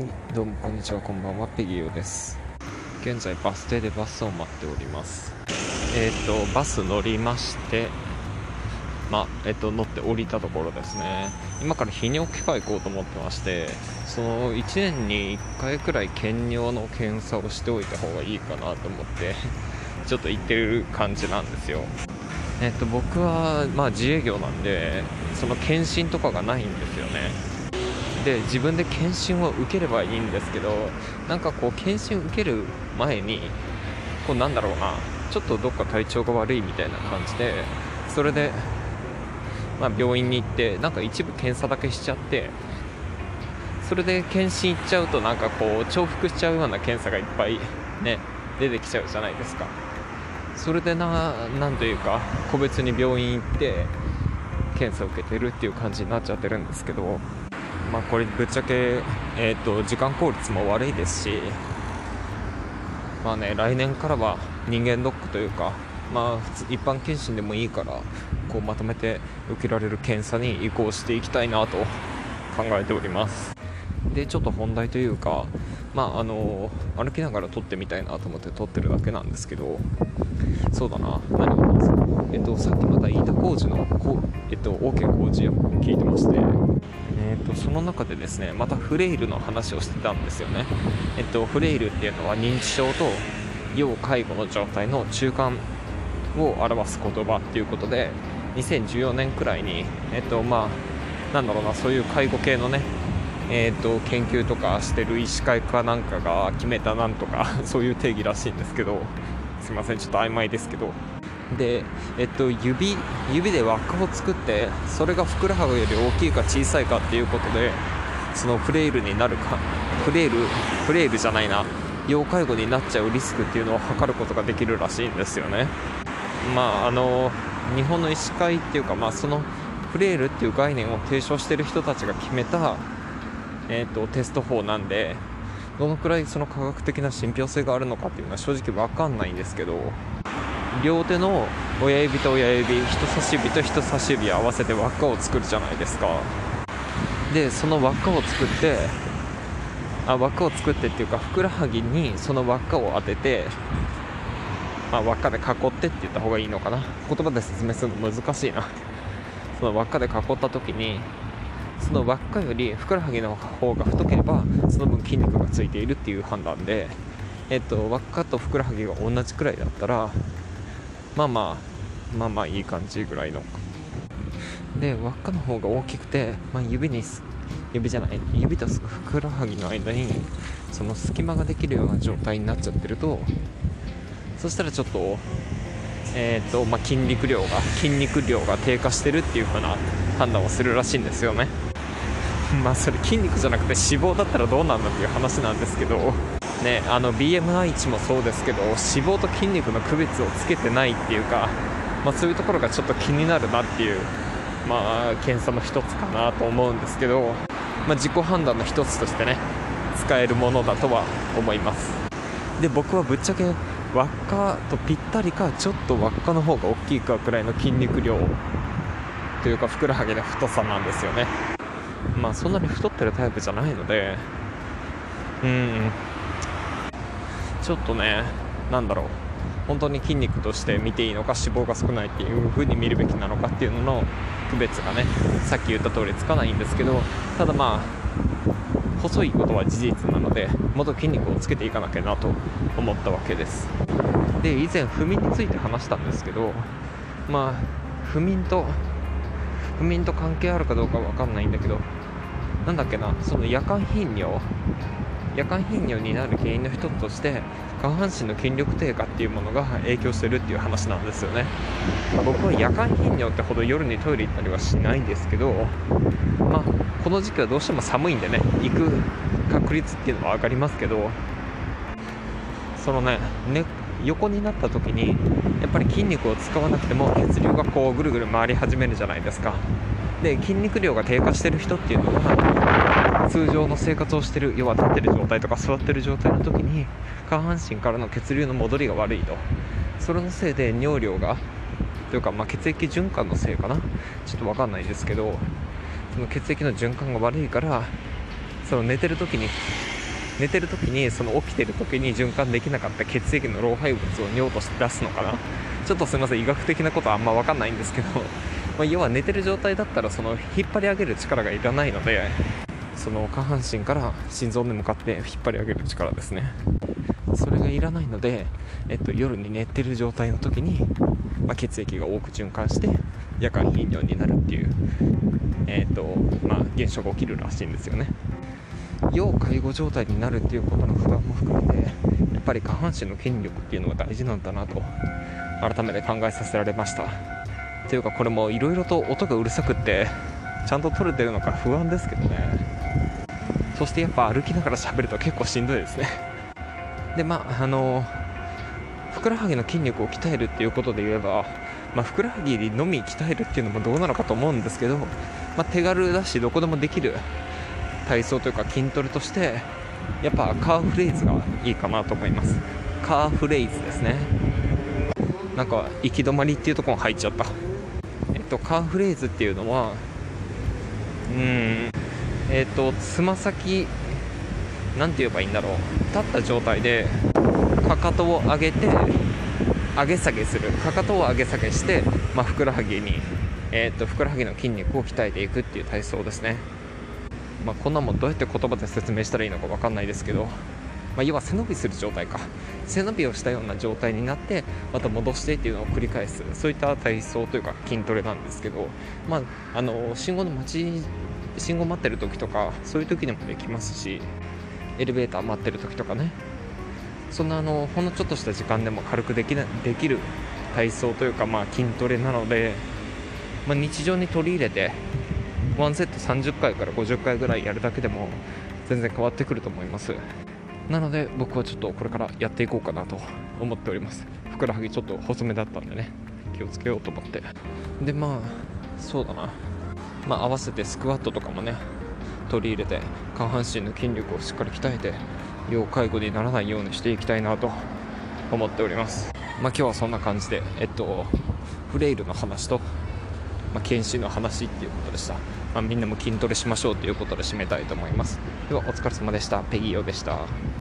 はいどうもこんにちはこんばんはペギーヨです。現在バス停でバスを待っております。えっ、とバス乗りましてまあえっ、と乗って降りたところですね。今から泌尿器科行こうと思ってましてその1年に1回くらい検尿の検査をしておいた方がいいかなと思ってちょっと行ってる感じなんですよ。えっと、僕は、まあ、自営業なんでその検診とかがないんですよね。で自分で検診を受ければいいんですけどなんかこう検診受ける前にこうなんだろうなちょっとどっか体調が悪いみたいな感じでそれで、まあ、病院に行ってなんか一部検査だけしちゃってそれで検診行っちゃうとなんかこう重複しちゃうような検査がいっぱいね出てきちゃうじゃないですか。それでななんというか個別に病院行って検査を受けてるっていう感じになっちゃってるんですけどまあ、これぶっちゃけ、えーと、時間効率も悪いですし、まあね、来年からは人間ドックというか、まあ、普通一般検診でもいいからこうまとめて受けられる検査に移行していきたいなと考えております。でちょっと本題というか、まあ、あの歩きながら撮ってみたいなと思って撮ってるだけなんですけどそうだな何をえっとさっきまた飯田浩二のこ、えっと、OK 工事を聞いてまして。えーと、その中でですねまたフレイルの話をしてたんですよね、えっと、フレイルっていうのは認知症と要介護の状態の中間を表す言葉っていうことで2014年くらいに、えっとまあ、なんだろうなそういう介護系のねえーと、と研究とかしてる医師会かなんかが決めたなんとかそういう定義らしいんですけどすいませんちょっと曖昧ですけど。で、えっと、指指で輪っかを作ってそれがふくらはぎより大きいか小さいかっていうことでそのフレイルになるかフレイルフレイルじゃないな要介護になっちゃうリスクっていうのを測ることができるらしいんですよね。まああの日本の医師会っていうかまあそのフレイルっていう概念を提唱してる人たちが決めた、えーと、テスト法なんでどのくらいその科学的な信憑性があるのかっていうのは正直分かんないんですけど両手の親指と親指人差し指と人差し指合わせて輪っかを作るじゃないですか。でその輪っかを作ってあ輪っかを作ってっていうかふくらはぎにその輪っかを当てて、まあ、輪っかで囲ってって言った方がいいのかな。言葉で説明するの難しいな。その輪っかで囲った時にその輪っかよりふくらはぎの方が太ければその分筋肉がついているっていう判断でえっと輪っかとふくらはぎが同じくらいだったらまあまあまあまあいい感じぐらいの。で輪っかの方が大きくて、まあ、指に指じゃない指とふくらはぎの間にその隙間ができるような状態になっちゃってるとそしたらちょっとえーとまあ、筋肉量が筋肉量が低下してるっていう風な判断をするらしいんですよね。まあそれ筋肉じゃなくて脂肪だったらどうなんだっていう話なんですけど。ね、あの BMI 値もそうですけど脂肪と筋肉の区別をつけてないっていうか、まあ、そういうところがちょっと気になるなっていう、まあ、検査の一つかなと思うんですけど、まあ、自己判断の一つとしてね使えるものだとは思います。で僕はぶっちゃけ輪っかとぴったりかちょっと輪っかの方が大きいかくらいの筋肉量というかふくらはぎの太さなんですよね。まあそんなに太ってるタイプじゃないのでうん。ちょっとねなんだろう。本当に筋肉として見ていいのか脂肪が少ないっていう風に見るべきなのかっていうのの区別がねさっき言った通りつかないんですけどただまあ細いことは事実なのでもっと筋肉をつけていかなきゃなと思ったわけです。で以前不眠について話したんですけどまあ不眠と不眠と関係あるかどうかわかんないんだけどなんだっけなその夜間頻尿夜間頻尿になる原因の一つとして下半身の筋力低下っていうものが影響してるっていう話なんですよね、まあ、僕は夜間頻尿ってほど夜にトイレ行ったりはしないんですけどまあこの時期はどうしても寒いんでね行く確率っていうのは上がりますけどそのねね横になった時にやっぱり筋肉を使わなくても血流がこうぐるぐる回り始めるじゃないですか。で筋肉量が低下してる人っていうのは通常の生活をしてる要は立ってる状態とか座ってる状態の時に下半身からの血流の戻りが悪いと。それのせいで尿量がというか、まあ、血液循環のせいかな。ちょっと分かんないですけどその血液の循環が悪いからその寝てる時に寝てる時にその起きてる時に循環できなかった血液の老廃物を尿として出すのかな。ちょっとすみません医学的なことはあんま分かんないんですけど、まあ、要は寝てる状態だったらその引っ張り上げる力がいらないのでその下半身から心臓に向かって引っ張り上げる力ですね。それがいらないので、えっと、夜に寝てる状態の時に、まあ、血液が多く循環して夜間頻尿になるっていう、えっとまあ、現象が起きるらしいんですよね。要介護状態になるっていうことの不安も含めてやっぱり下半身の筋力っていうのが大事なんだなと改めて考えさせられました。というかこれもいろいろと音がうるさくってちゃんと撮れてるのか不安ですけどね。そしてやっぱ歩きながら喋ると結構しんどいですね。でまああのふくらはぎの筋力を鍛えるっていうことで言えば、まあ、ふくらはぎのみ鍛えるっていうのもどうなのかと思うんですけど、まあ、手軽だしどこでもできる体操というか筋トレとしてやっぱカーフレーズがいいかなと思います。カーフレーズですね。なんか行き止まりっていうところも入っちゃった。えっとカーフレーズっていうのはうん。えっとつま先何て言えばいいんだろう。立った状態でかかとを上げて上げ下げする。かかとを上げ下げして、まあ、ふくらはぎに、えー、っとふくらはぎの筋肉を鍛えていくっていう体操ですね、まあ、こんなもんどうやって言葉で説明したらいいのか分かんないですけど、まあ、要は背伸びする状態か。背伸びをしたような状態になってまた戻してっていうのを繰り返す。そういった体操というか筋トレなんですけど、まあ、あの信号の待ち信号待ってる時とかそういう時にもできますしエレベーター待ってる時とかね。そんなあのほんのちょっとした時間でも軽くできなできる体操というか、まあ、筋トレなので、まあ、日常に取り入れて1セット30回から50回ぐらいやるだけでも全然変わってくると思います。なので僕はちょっとこれからやっていこうかなと思っております。ふくらはぎちょっと細めだったんでね気をつけようと思って。でまあそうだな。まあ合わせてスクワットとかもね取り入れて下半身の筋力をしっかり鍛えて要介護にならないようにしていきたいなと思っております。まあ今日はそんな感じでえっとフレイルの話と、まあ、検診の話っていうことでした、まあ、みんなも筋トレしましょうということで締めたいと思います。ではお疲れ様でした。ペギーヨでした。